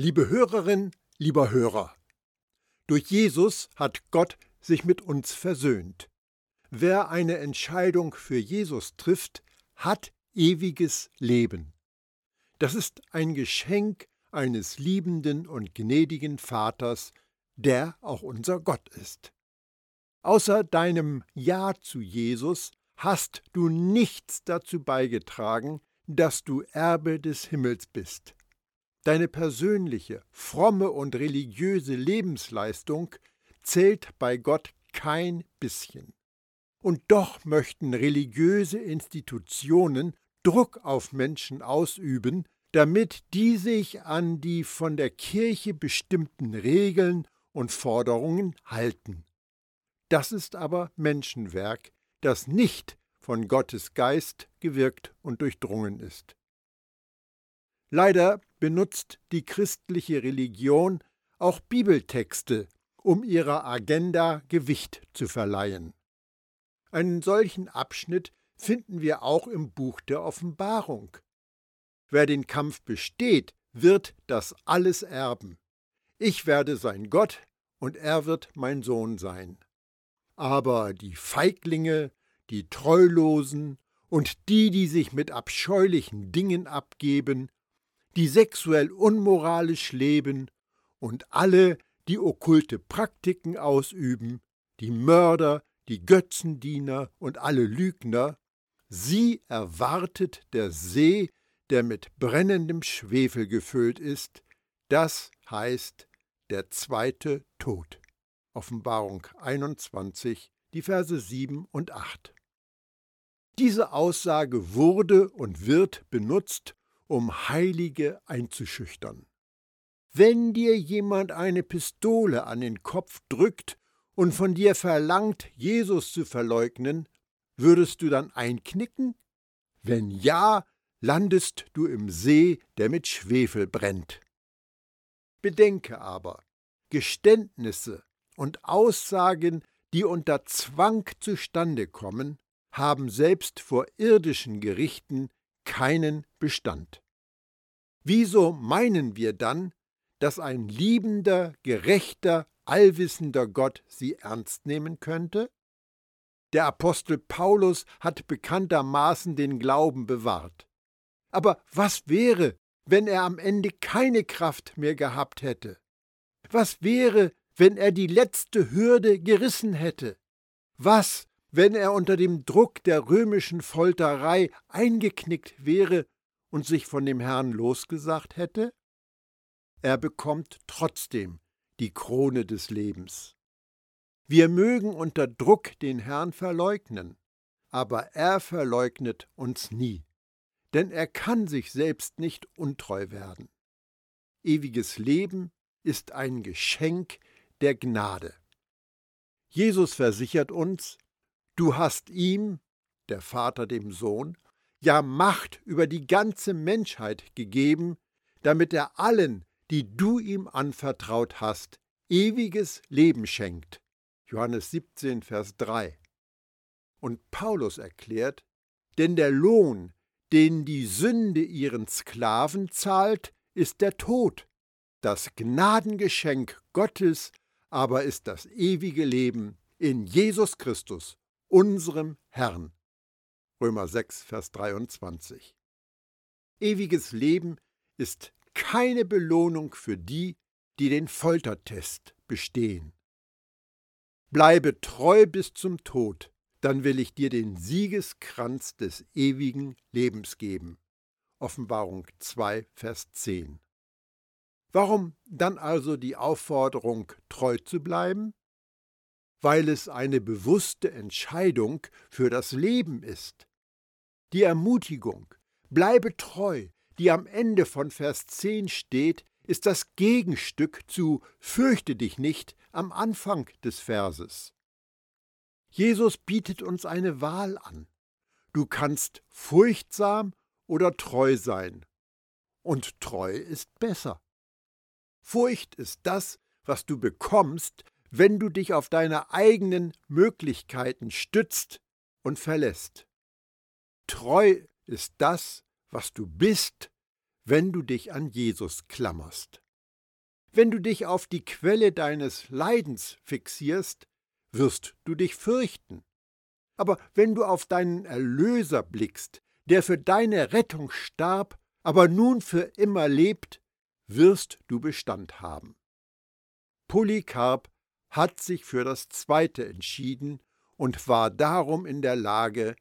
Liebe Hörerin, lieber Hörer, durch Jesus hat Gott sich mit uns versöhnt. Wer eine Entscheidung für Jesus trifft, hat ewiges Leben. Das ist ein Geschenk eines liebenden und gnädigen Vaters, der auch unser Gott ist. Außer deinem Ja zu Jesus hast du nichts dazu beigetragen, dass du Erbe des Himmels bist. Deine persönliche, fromme und religiöse Lebensleistung zählt bei Gott kein bisschen. Und doch möchten religiöse Institutionen Druck auf Menschen ausüben, damit die sich an die von der Kirche bestimmten Regeln und Forderungen halten. Das ist aber Menschenwerk, das nicht von Gottes Geist gewirkt und durchdrungen ist. Leider benutzt die christliche Religion auch Bibeltexte, um ihrer Agenda Gewicht zu verleihen. Einen solchen Abschnitt finden wir auch im Buch der Offenbarung. Wer den Kampf besteht, wird das alles erben. Ich werde sein Gott und er wird mein Sohn sein. Aber die Feiglinge, die Treulosen und die, die sich mit abscheulichen Dingen abgeben, die sexuell unmoralisch leben und alle, die okkulte Praktiken ausüben, die Mörder, die Götzendiener und alle Lügner, sie erwartet der See, der mit brennendem Schwefel gefüllt ist, das heißt der zweite Tod. Offenbarung 21, die Verse 7 und 8. Diese Aussage wurde und wird benutzt, um Heilige einzuschüchtern. Wenn dir jemand eine Pistole an den Kopf drückt und von dir verlangt, Jesus zu verleugnen, würdest du dann einknicken? Wenn ja, landest du im See, der mit Schwefel brennt. Bedenke aber, Geständnisse und Aussagen, die unter Zwang zustande kommen, haben selbst vor irdischen Gerichten keinen Bestand. Wieso meinen wir dann, dass ein liebender, gerechter, allwissender Gott sie ernst nehmen könnte? Der Apostel Paulus hat bekanntermaßen den Glauben bewahrt. Aber was wäre, wenn er am Ende keine Kraft mehr gehabt hätte? Was wäre, wenn er die letzte Hürde gerissen hätte? Was, wenn er unter dem Druck der römischen Folterei eingeknickt wäre und sich von dem Herrn losgesagt hätte? Er bekommt trotzdem die Krone des Lebens. Wir mögen unter Druck den Herrn verleugnen, aber er verleugnet uns nie, denn er kann sich selbst nicht untreu werden. Ewiges Leben ist ein Geschenk der Gnade. Jesus versichert uns, du hast ihm, der Vater dem Sohn, ja Macht über die ganze Menschheit gegeben, damit er allen, die du ihm anvertraut hast, ewiges Leben schenkt. Johannes 17, Vers 3. Und Paulus erklärt, denn der Lohn, den die Sünde ihren Sklaven zahlt, ist der Tod. Das Gnadengeschenk Gottes aber ist das ewige Leben in Jesus Christus, unserem Herrn. Römer 6, Vers 23. Ewiges Leben ist keine Belohnung für die, die den Foltertest bestehen. Bleibe treu bis zum Tod, dann will ich dir den Siegeskranz des ewigen Lebens geben. Offenbarung 2, Vers 10. Warum dann also die Aufforderung, treu zu bleiben? Weil es eine bewusste Entscheidung für das Leben ist. Die Ermutigung, bleibe treu, die am Ende von Vers 10 steht, ist das Gegenstück zu Fürchte dich nicht am Anfang des Verses. Jesus bietet uns eine Wahl an. Du kannst furchtsam oder treu sein. Und treu ist besser. Furcht ist das, was du bekommst, wenn du dich auf deine eigenen Möglichkeiten stützt und verlässt. Treu ist das, was du bist, wenn du dich an Jesus klammerst. Wenn du dich auf die Quelle deines Leidens fixierst, wirst du dich fürchten. Aber wenn du auf deinen Erlöser blickst, der für deine Rettung starb, aber nun für immer lebt, wirst du Bestand haben. Polycarp hat sich für das Zweite entschieden und war darum in der Lage,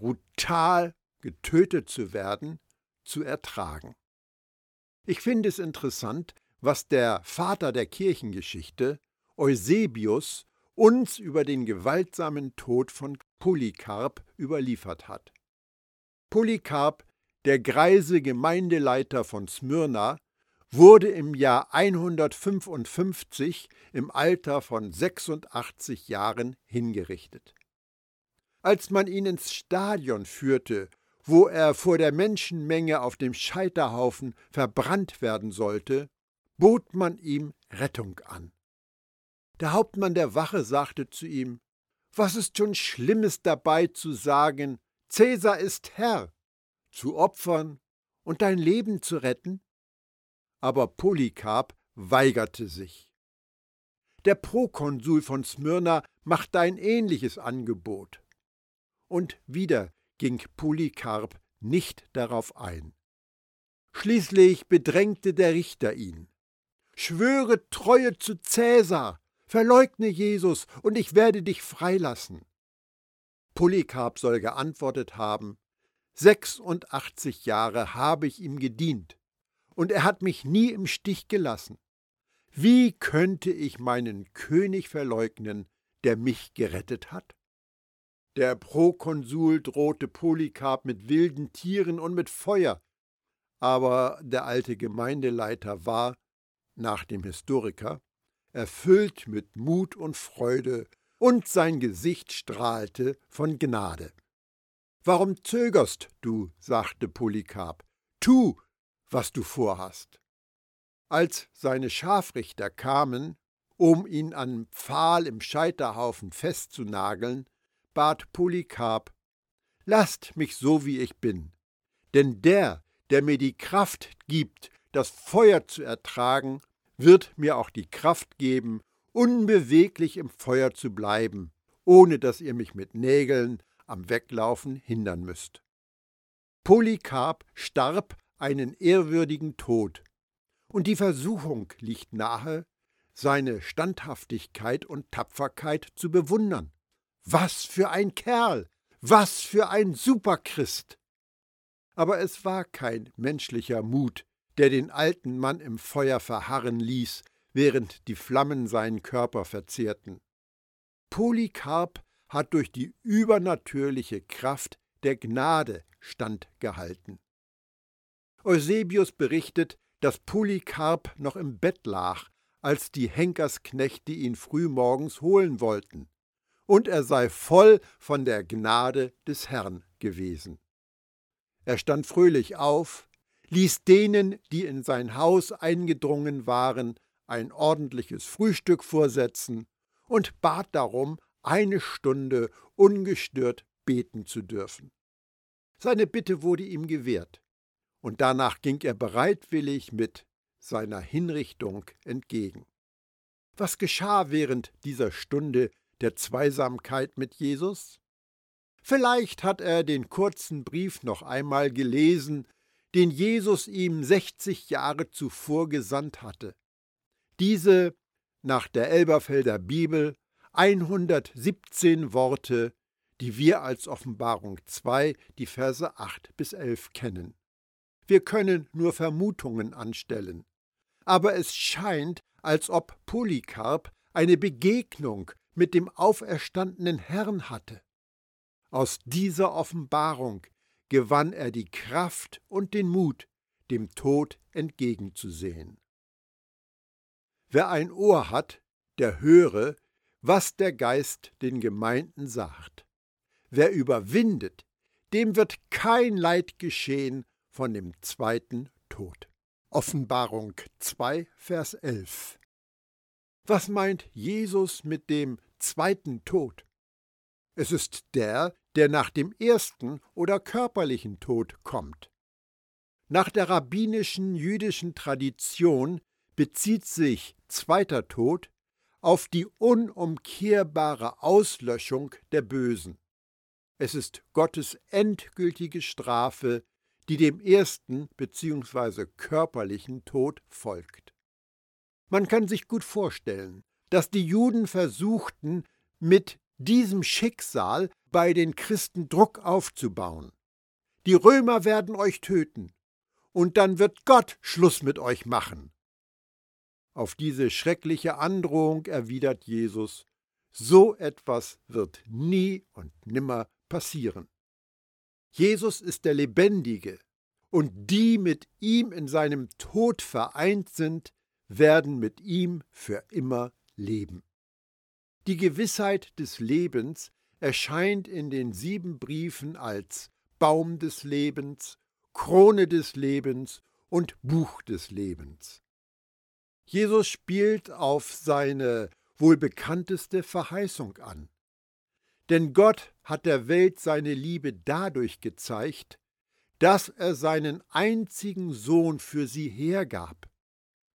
brutal getötet zu werden, zu ertragen. Ich finde es interessant, was der Vater der Kirchengeschichte, Eusebius, uns über den gewaltsamen Tod von Polycarp überliefert hat. Polycarp, der greise Gemeindeleiter von Smyrna, wurde im Jahr 155 im Alter von 86 Jahren hingerichtet. Als man ihn ins Stadion führte, wo er vor der Menschenmenge auf dem Scheiterhaufen verbrannt werden sollte, bot man ihm Rettung an. Der Hauptmann der Wache sagte zu ihm, Was ist schon Schlimmes dabei zu sagen, Cäsar ist Herr, zu opfern und dein Leben zu retten? Aber Polycarp weigerte sich. Der Prokonsul von Smyrna machte ein ähnliches Angebot. Und wieder ging Polycarp nicht darauf ein. Schließlich bedrängte der Richter ihn. Schwöre Treue zu Cäsar, verleugne Jesus, und ich werde dich freilassen. Polycarp soll geantwortet haben, 86 Jahre habe ich ihm gedient, und er hat mich nie im Stich gelassen. Wie könnte ich meinen König verleugnen, der mich gerettet hat? Der Prokonsul drohte Polycarp mit wilden Tieren und mit Feuer, aber der alte Gemeindeleiter war, nach dem Historiker, erfüllt mit Mut und Freude, und sein Gesicht strahlte von Gnade. Warum zögerst du? sagte Polycarp. Tu, was du vorhast. Als seine Scharfrichter kamen, um ihn an Pfahl im Scheiterhaufen festzunageln, bat Polycarp, Lasst mich so, wie ich bin, denn der, der mir die Kraft gibt, das Feuer zu ertragen, wird mir auch die Kraft geben, unbeweglich im Feuer zu bleiben, ohne dass ihr mich mit Nägeln am Weglaufen hindern müsst. Polycarp starb einen ehrwürdigen Tod, und die Versuchung liegt nahe, seine Standhaftigkeit und Tapferkeit zu bewundern. Was für ein Kerl! Was für ein Superchrist! Aber es war kein menschlicher Mut, der den alten Mann im Feuer verharren ließ, während die Flammen seinen Körper verzehrten. Polycarp hat durch die übernatürliche Kraft der Gnade standgehalten. Eusebius berichtet, dass Polycarp noch im Bett lag, als die Henkersknechte ihn frühmorgens holen wollten und er sei voll von der Gnade des Herrn gewesen. Er stand fröhlich auf, ließ denen, die in sein Haus eingedrungen waren, ein ordentliches Frühstück vorsetzen und bat darum, eine Stunde ungestört beten zu dürfen. Seine Bitte wurde ihm gewährt, und danach ging er bereitwillig mit seiner Hinrichtung entgegen. Was geschah während dieser Stunde der Zweisamkeit mit Jesus? Vielleicht hat er den kurzen Brief noch einmal gelesen, den Jesus ihm 60 Jahre zuvor gesandt hatte. Diese, nach der Elberfelder Bibel, 117 Worte, die wir als Offenbarung 2, die Verse 8 bis 11 kennen. Wir können nur Vermutungen anstellen. Aber es scheint, als ob Polycarp eine Begegnung mit dem auferstandenen Herrn hatte. Aus dieser Offenbarung gewann er die Kraft und den Mut, dem Tod entgegenzusehen. Wer ein Ohr hat, der höre, was der Geist den Gemeinden sagt. Wer überwindet, dem wird kein Leid geschehen von dem zweiten Tod. Offenbarung 2, Vers 11. Was meint Jesus mit dem zweiten Tod. Es ist der, der nach dem ersten oder körperlichen Tod kommt. Nach der rabbinischen jüdischen Tradition bezieht sich zweiter Tod auf die unumkehrbare Auslöschung der Bösen. Es ist Gottes endgültige Strafe, die dem ersten bzw. körperlichen Tod folgt. Man kann sich gut vorstellen, dass die Juden versuchten, mit diesem Schicksal bei den Christen Druck aufzubauen. Die Römer werden euch töten, und dann wird Gott Schluss mit euch machen. Auf diese schreckliche Androhung erwidert Jesus, so etwas wird nie und nimmer passieren. Jesus ist der Lebendige, und die mit ihm in seinem Tod vereint sind, werden mit ihm für immer leben. Die Gewissheit des Lebens erscheint in den sieben Briefen als Baum des Lebens, Krone des Lebens und Buch des Lebens. Jesus spielt auf seine wohl bekannteste Verheißung an. Denn Gott hat der Welt seine Liebe dadurch gezeigt, dass er seinen einzigen Sohn für sie hergab,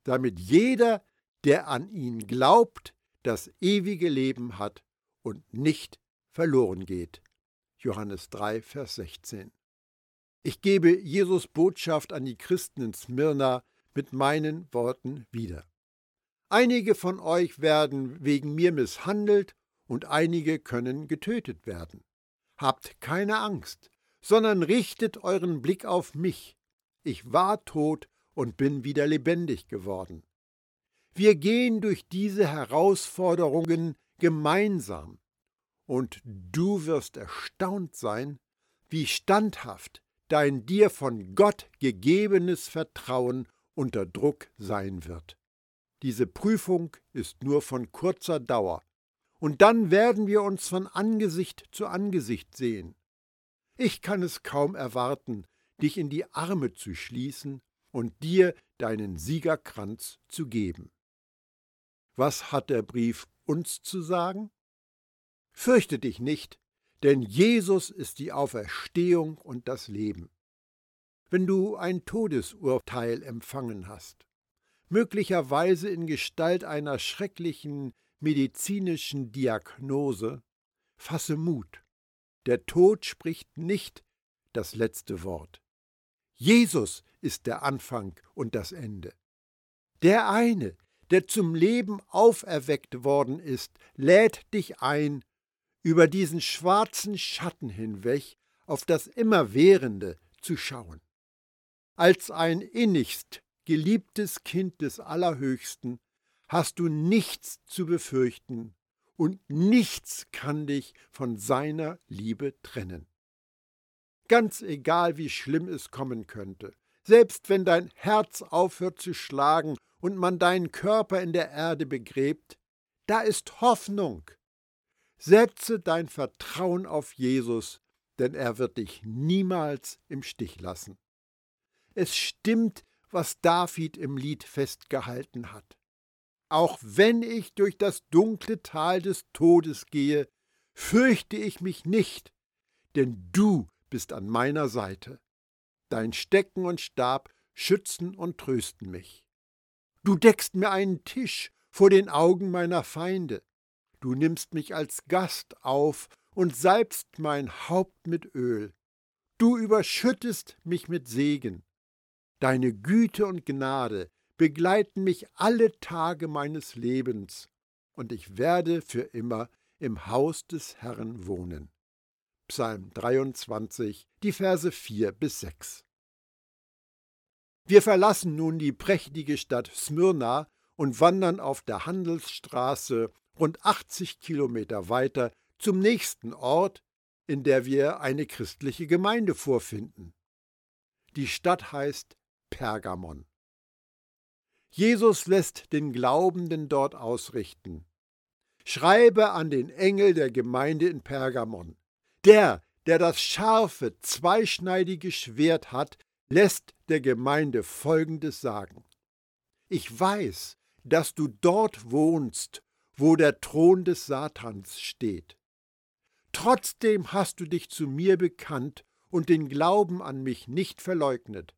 damit jeder, der an ihn glaubt, das ewige Leben hat und nicht verloren geht. Johannes 3, Vers 16. Ich gebe Jesus Botschaft an die Christen in Smyrna mit meinen Worten wieder. Einige von euch werden wegen mir misshandelt und einige können getötet werden. Habt keine Angst, sondern richtet euren Blick auf mich. Ich war tot und bin wieder lebendig geworden. Wir gehen durch diese Herausforderungen gemeinsam, und du wirst erstaunt sein, wie standhaft dein dir von Gott gegebenes Vertrauen unter Druck sein wird. Diese Prüfung ist nur von kurzer Dauer, und dann werden wir uns von Angesicht zu Angesicht sehen. Ich kann es kaum erwarten, dich in die Arme zu schließen und dir deinen Siegerkranz zu geben. Was hat der Brief uns zu sagen? Fürchte dich nicht, denn Jesus ist die Auferstehung und das Leben. Wenn du ein Todesurteil empfangen hast, möglicherweise in Gestalt einer schrecklichen medizinischen Diagnose, fasse Mut. Der Tod spricht nicht das letzte Wort. Jesus ist der Anfang und das Ende. Der eine, der zum Leben auferweckt worden ist, lädt dich ein, über diesen schwarzen Schatten hinweg auf das Immerwährende zu schauen. Als ein innigst geliebtes Kind des Allerhöchsten hast du nichts zu befürchten und nichts kann dich von seiner Liebe trennen. Ganz egal, wie schlimm es kommen könnte, selbst wenn dein Herz aufhört zu schlagen und man deinen Körper in der Erde begräbt, da ist Hoffnung, Setze dein Vertrauen auf Jesus, denn er wird dich niemals im Stich lassen. Es stimmt, was David im Lied festgehalten hat. Auch wenn ich durch das dunkle Tal des Todes gehe, fürchte ich mich nicht, denn du bist an meiner Seite. Dein Stecken und Stab schützen und trösten mich. Du deckst mir einen Tisch vor den Augen meiner Feinde. Du nimmst mich als Gast auf und salbst mein Haupt mit Öl. Du überschüttest mich mit Segen. Deine Güte und Gnade begleiten mich alle Tage meines Lebens, und ich werde für immer im Haus des Herrn wohnen. Psalm 23, die Verse 4 bis 6. Wir verlassen nun die prächtige Stadt Smyrna und wandern auf der Handelsstraße rund 80 Kilometer weiter zum nächsten Ort, in der wir eine christliche Gemeinde vorfinden. Die Stadt heißt Pergamon. Jesus lässt den Glaubenden dort ausrichten. Schreibe an den Engel der Gemeinde in Pergamon. Der, der das scharfe, zweischneidige Schwert hat, lässt der Gemeinde Folgendes sagen. Ich weiß, dass du dort wohnst wo der Thron des Satans steht. Trotzdem hast du dich zu mir bekannt und den Glauben an mich nicht verleugnet.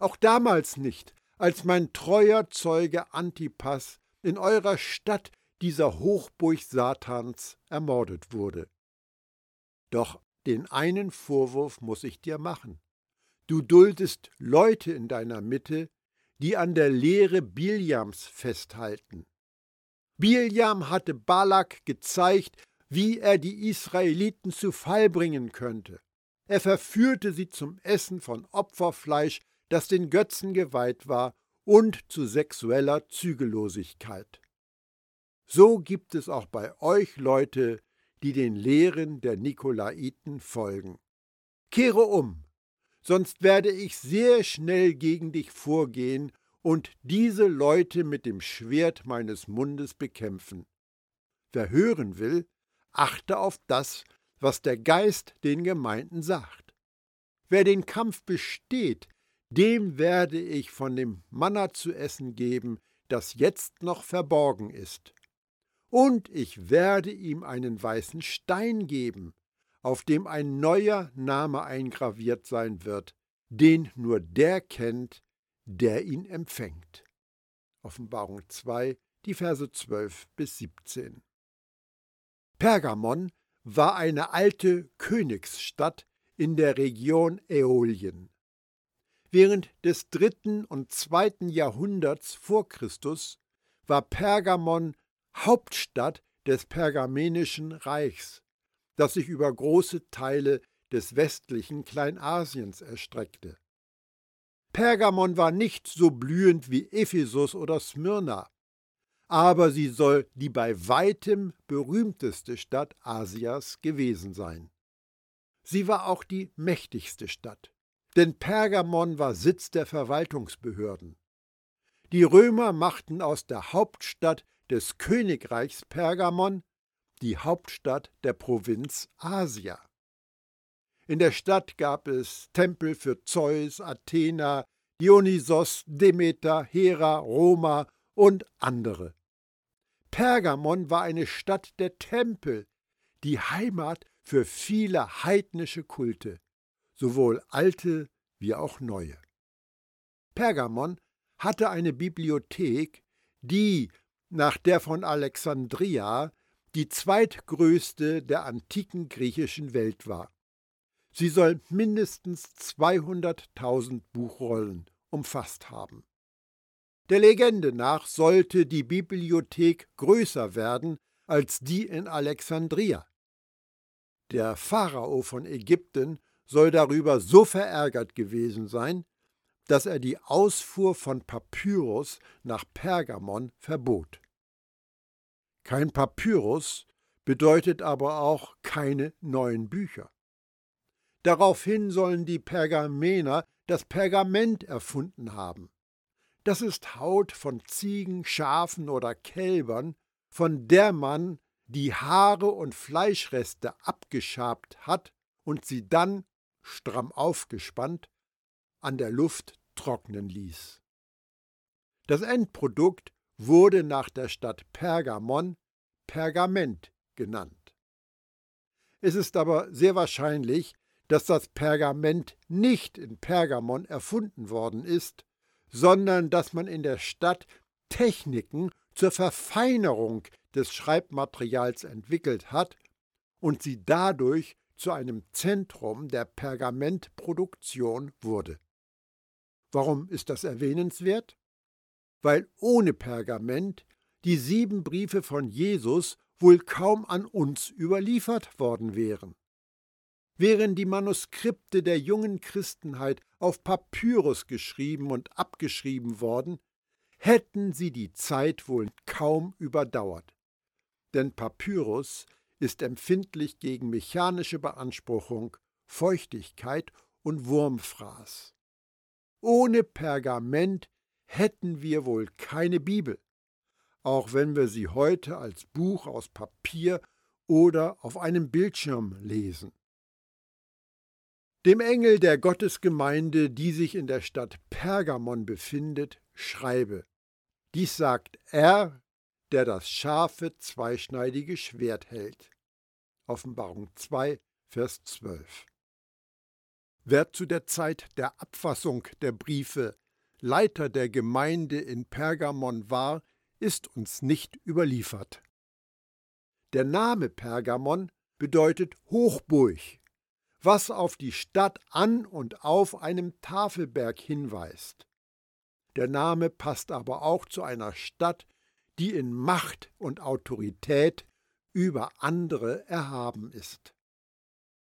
Auch damals nicht, als mein treuer Zeuge Antipas in eurer Stadt dieser Hochburg Satans ermordet wurde. Doch den einen Vorwurf muss ich dir machen. Du duldest Leute in deiner Mitte, die an der Lehre Biljams festhalten. Biljam hatte Balak gezeigt, wie er die Israeliten zu Fall bringen könnte. Er verführte sie zum Essen von Opferfleisch, das den Götzen geweiht war, und zu sexueller Zügellosigkeit. So gibt es auch bei euch Leute, die den Lehren der Nikolaiten folgen. Kehre um, sonst werde ich sehr schnell gegen dich vorgehen und diese Leute mit dem Schwert meines Mundes bekämpfen. Wer hören will, achte auf das, was der Geist den Gemeinden sagt. Wer den Kampf besteht, dem werde ich von dem Manna zu essen geben, das jetzt noch verborgen ist. Und ich werde ihm einen weißen Stein geben, auf dem ein neuer Name eingraviert sein wird, den nur der kennt, der ihn empfängt. Offenbarung 2, die Verse 12 bis 17. Pergamon war eine alte Königsstadt in der Region Äolien. Während des dritten und zweiten Jahrhunderts vor Christus war Pergamon Hauptstadt des Pergamenischen Reichs, das sich über große Teile des westlichen Kleinasiens erstreckte. Pergamon war nicht so blühend wie Ephesus oder Smyrna, aber sie soll die bei weitem berühmteste Stadt Asias gewesen sein. Sie war auch die mächtigste Stadt, denn Pergamon war Sitz der Verwaltungsbehörden. Die Römer machten aus der Hauptstadt des Königreichs Pergamon die Hauptstadt der Provinz Asia. In der Stadt gab es Tempel für Zeus, Athena, Dionysos, Demeter, Hera, Roma und andere. Pergamon war eine Stadt der Tempel, die Heimat für viele heidnische Kulte, sowohl alte wie auch neue. Pergamon hatte eine Bibliothek, die nach der von Alexandria die zweitgrößte der antiken griechischen Welt war. Sie soll mindestens 200.000 Buchrollen umfasst haben. Der Legende nach sollte die Bibliothek größer werden als die in Alexandria. Der Pharao von Ägypten soll darüber so verärgert gewesen sein, dass er die Ausfuhr von Papyrus nach Pergamon verbot. Kein Papyrus bedeutet aber auch keine neuen Bücher. Daraufhin sollen die Pergamener das Pergament erfunden haben. Das ist Haut von Ziegen, Schafen oder Kälbern, von der man die Haare und Fleischreste abgeschabt hat und sie dann, stramm aufgespannt, an der Luft trocknen ließ. Das Endprodukt wurde nach der Stadt Pergamon Pergament genannt. Es ist aber sehr wahrscheinlich, dass das Pergament nicht in Pergamon erfunden worden ist, sondern dass man in der Stadt Techniken zur Verfeinerung des Schreibmaterials entwickelt hat und sie dadurch zu einem Zentrum der Pergamentproduktion wurde. Warum ist das erwähnenswert? Weil ohne Pergament die sieben Briefe von Jesus wohl kaum an uns überliefert worden wären. Wären die Manuskripte der jungen Christenheit auf Papyrus geschrieben und abgeschrieben worden, hätten sie die Zeit wohl kaum überdauert. Denn Papyrus ist empfindlich gegen mechanische Beanspruchung, Feuchtigkeit und Wurmfraß. Ohne Pergament hätten wir wohl keine Bibel, auch wenn wir sie heute als Buch aus Papier oder auf einem Bildschirm lesen. Dem Engel der Gottesgemeinde, die sich in der Stadt Pergamon befindet, schreibe. Dies sagt er, der das scharfe, zweischneidige Schwert hält. Offenbarung 2, Vers 12. Wer zu der Zeit der Abfassung der Briefe Leiter der Gemeinde in Pergamon war, ist uns nicht überliefert. Der Name Pergamon bedeutet Hochburg, was auf die Stadt an und auf einem Tafelberg hinweist. Der Name passt aber auch zu einer Stadt, die in Macht und Autorität über andere erhaben ist.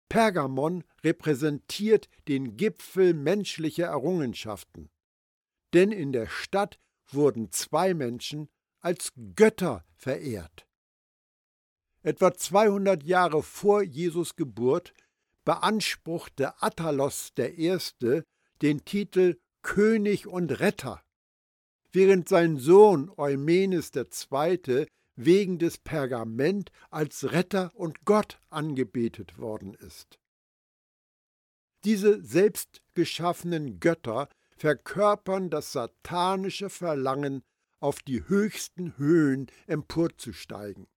Pergamon repräsentiert den Gipfel menschlicher Errungenschaften. Denn in der Stadt wurden zwei Menschen als Götter verehrt. Etwa 200 Jahre vor Jesus Geburt beanspruchte Attalos I. den Titel König und Retter, während sein Sohn Eumenes II. wegen des Pergament als Retter und Gott angebetet worden ist. Diese selbstgeschaffenen Götter verkörpern das satanische Verlangen, auf die höchsten Höhen emporzusteigen.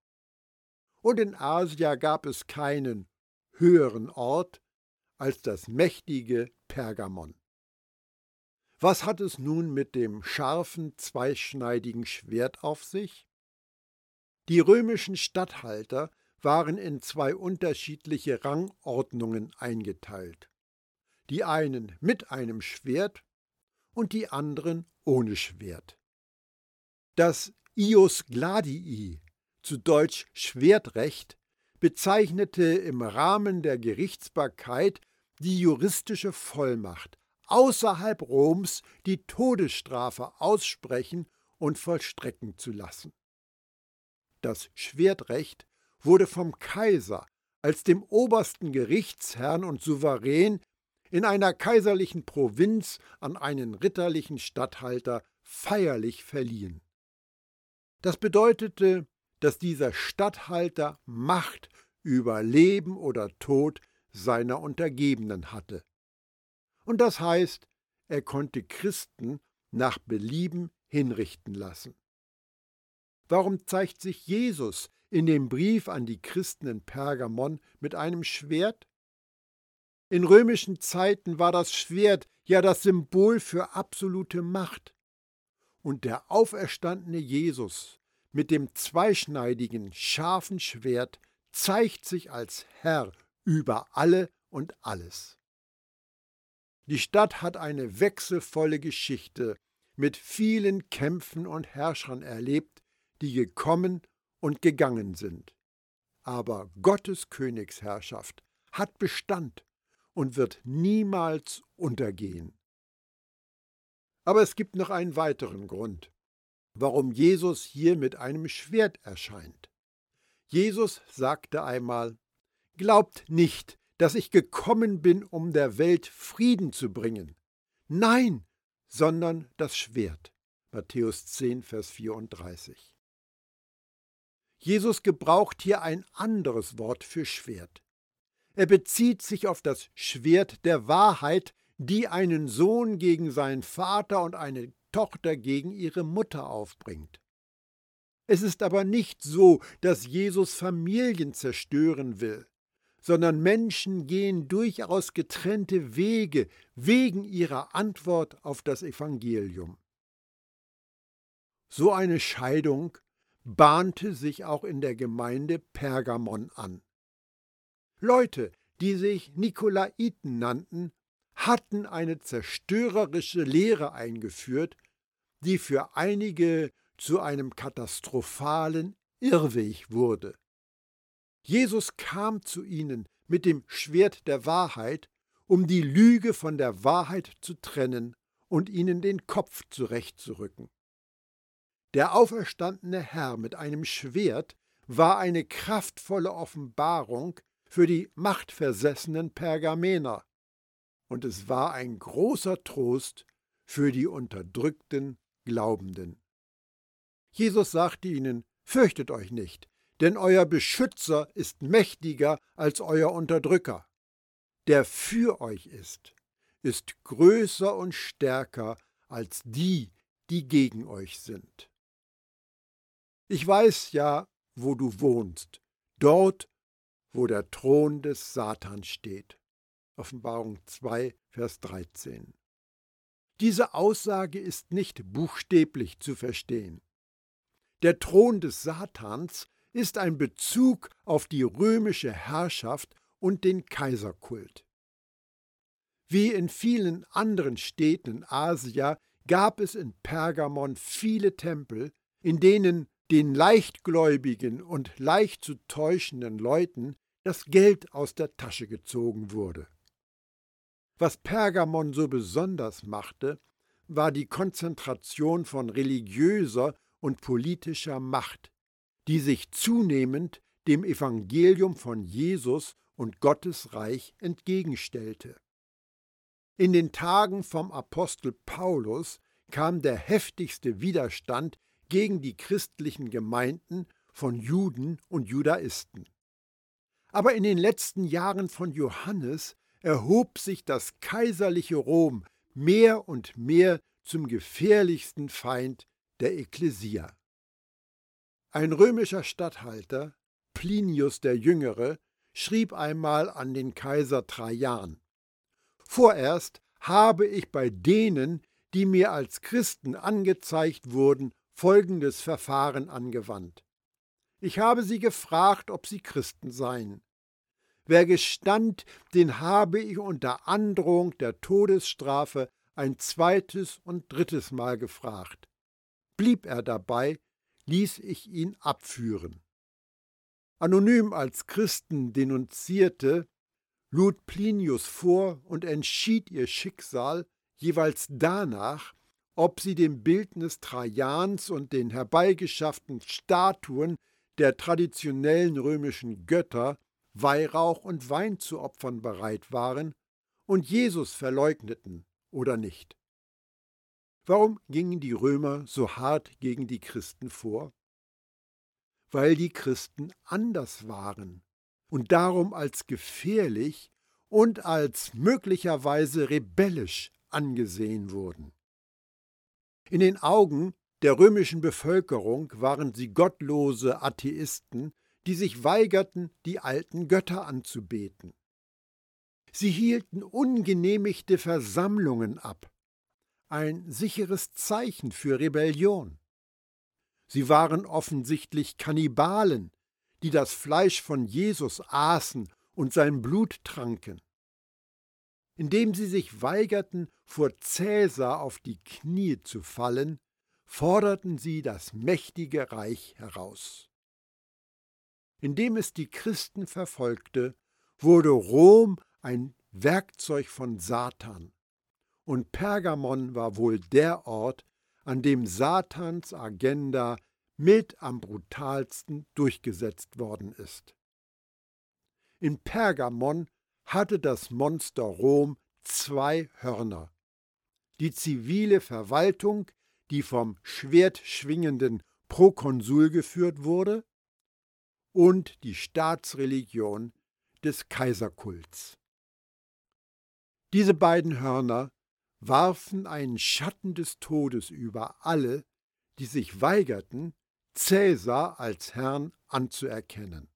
Und in Asia gab es keinen höheren Ort als das mächtige Pergamon. Was hat es nun mit dem scharfen, zweischneidigen Schwert auf sich? Die römischen Statthalter waren in zwei unterschiedliche Rangordnungen eingeteilt. Die einen mit einem Schwert und die anderen ohne Schwert. Das Ius Gladii, zu Deutsch Schwertrecht, bezeichnete im Rahmen der Gerichtsbarkeit die juristische Vollmacht, außerhalb Roms die Todesstrafe aussprechen und vollstrecken zu lassen. Das Schwertrecht wurde vom Kaiser als dem obersten Gerichtsherrn und Souverän in einer kaiserlichen Provinz an einen ritterlichen Statthalter feierlich verliehen. Das bedeutete, dass dieser Statthalter Macht über Leben oder Tod seiner Untergebenen hatte. Und das heißt, er konnte Christen nach Belieben hinrichten lassen. Warum zeigt sich Jesus in dem Brief an die Christen in Pergamon mit einem Schwert? In römischen Zeiten war das Schwert ja das Symbol für absolute Macht. Und der auferstandene Jesus mit dem zweischneidigen, scharfen Schwert zeigt sich als Herr über alle und alles. Die Stadt hat eine wechselvolle Geschichte mit vielen Kämpfen und Herrschern erlebt, die gekommen und gegangen sind. Aber Gottes Königsherrschaft hat Bestand und wird niemals untergehen. Aber es gibt noch einen weiteren Grund, warum Jesus hier mit einem Schwert erscheint. Jesus sagte einmal, Glaubt nicht, dass ich gekommen bin, um der Welt Frieden zu bringen. Nein, sondern das Schwert. Matthäus 10, Vers 34. Jesus gebraucht hier ein anderes Wort für Schwert. Er bezieht sich auf das Schwert der Wahrheit, die einen Sohn gegen seinen Vater und eine Tochter gegen ihre Mutter aufbringt. Es ist aber nicht so, dass Jesus Familien zerstören will sondern Menschen gehen durchaus getrennte Wege wegen ihrer Antwort auf das Evangelium. So eine Scheidung bahnte sich auch in der Gemeinde Pergamon an. Leute, die sich Nikolaiten nannten, hatten eine zerstörerische Lehre eingeführt, die für einige zu einem katastrophalen Irrweg wurde. Jesus kam zu ihnen mit dem Schwert der Wahrheit, um die Lüge von der Wahrheit zu trennen und ihnen den Kopf zurechtzurücken. Der auferstandene Herr mit einem Schwert war eine kraftvolle Offenbarung für die machtversessenen Pergamener, und es war ein großer Trost für die unterdrückten Glaubenden. Jesus sagte ihnen, Fürchtet euch nicht, denn euer Beschützer ist mächtiger als euer Unterdrücker. Der für euch ist, ist größer und stärker als die, die gegen euch sind. Ich weiß ja, wo du wohnst, dort, wo der Thron des Satans steht. Offenbarung 2, Vers 13. Diese Aussage ist nicht buchstäblich zu verstehen. Der Thron des Satans ist ein Bezug auf die römische Herrschaft und den Kaiserkult. Wie in vielen anderen Städten in Asia gab es in Pergamon viele Tempel, in denen den leichtgläubigen und leicht zu täuschenden Leuten das Geld aus der Tasche gezogen wurde. Was Pergamon so besonders machte, war die Konzentration von religiöser und politischer Macht, die sich zunehmend dem Evangelium von Jesus und Gottes Reich entgegenstellte. In den Tagen vom Apostel Paulus kam der heftigste Widerstand gegen die christlichen Gemeinden von Juden und Judaisten. Aber in den letzten Jahren von Johannes erhob sich das kaiserliche Rom mehr und mehr zum gefährlichsten Feind der Ekklesia. Ein römischer Statthalter, Plinius der Jüngere, schrieb einmal an den Kaiser Trajan Vorerst habe ich bei denen, die mir als Christen angezeigt wurden, folgendes Verfahren angewandt. Ich habe sie gefragt, ob sie Christen seien. Wer gestand, den habe ich unter Androhung der Todesstrafe ein zweites und drittes Mal gefragt. Blieb er dabei, ließ ich ihn abführen. Anonym als Christen denunzierte, lud Plinius vor und entschied ihr Schicksal jeweils danach, ob sie dem Bildnis Trajans und den herbeigeschafften Statuen der traditionellen römischen Götter Weihrauch und Wein zu opfern bereit waren und Jesus verleugneten oder nicht. Warum gingen die Römer so hart gegen die Christen vor? Weil die Christen anders waren und darum als gefährlich und als möglicherweise rebellisch angesehen wurden. In den Augen der römischen Bevölkerung waren sie gottlose Atheisten, die sich weigerten, die alten Götter anzubeten. Sie hielten ungenehmigte Versammlungen ab, ein sicheres Zeichen für Rebellion. Sie waren offensichtlich Kannibalen, die das Fleisch von Jesus aßen und sein Blut tranken. Indem sie sich weigerten, vor Cäsar auf die Knie zu fallen, forderten sie das mächtige Reich heraus. Indem es die Christen verfolgte, wurde Rom ein Werkzeug von Satan. Und Pergamon war wohl der Ort, an dem Satans Agenda mit am brutalsten durchgesetzt worden ist. In Pergamon hatte das Monster Rom zwei Hörner. Die zivile Verwaltung, die vom schwertschwingenden Prokonsul geführt wurde, und die Staatsreligion des Kaiserkults. Diese beiden Hörner warfen einen Schatten des Todes über alle, die sich weigerten, Cäsar als Herrn anzuerkennen.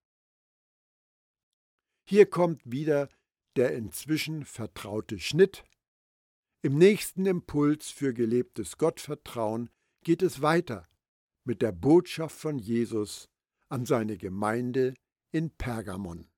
Hier kommt wieder der inzwischen vertraute Schnitt. Im nächsten Impuls für gelebtes Gottvertrauen geht es weiter mit der Botschaft von Jesus an seine Gemeinde in Pergamon.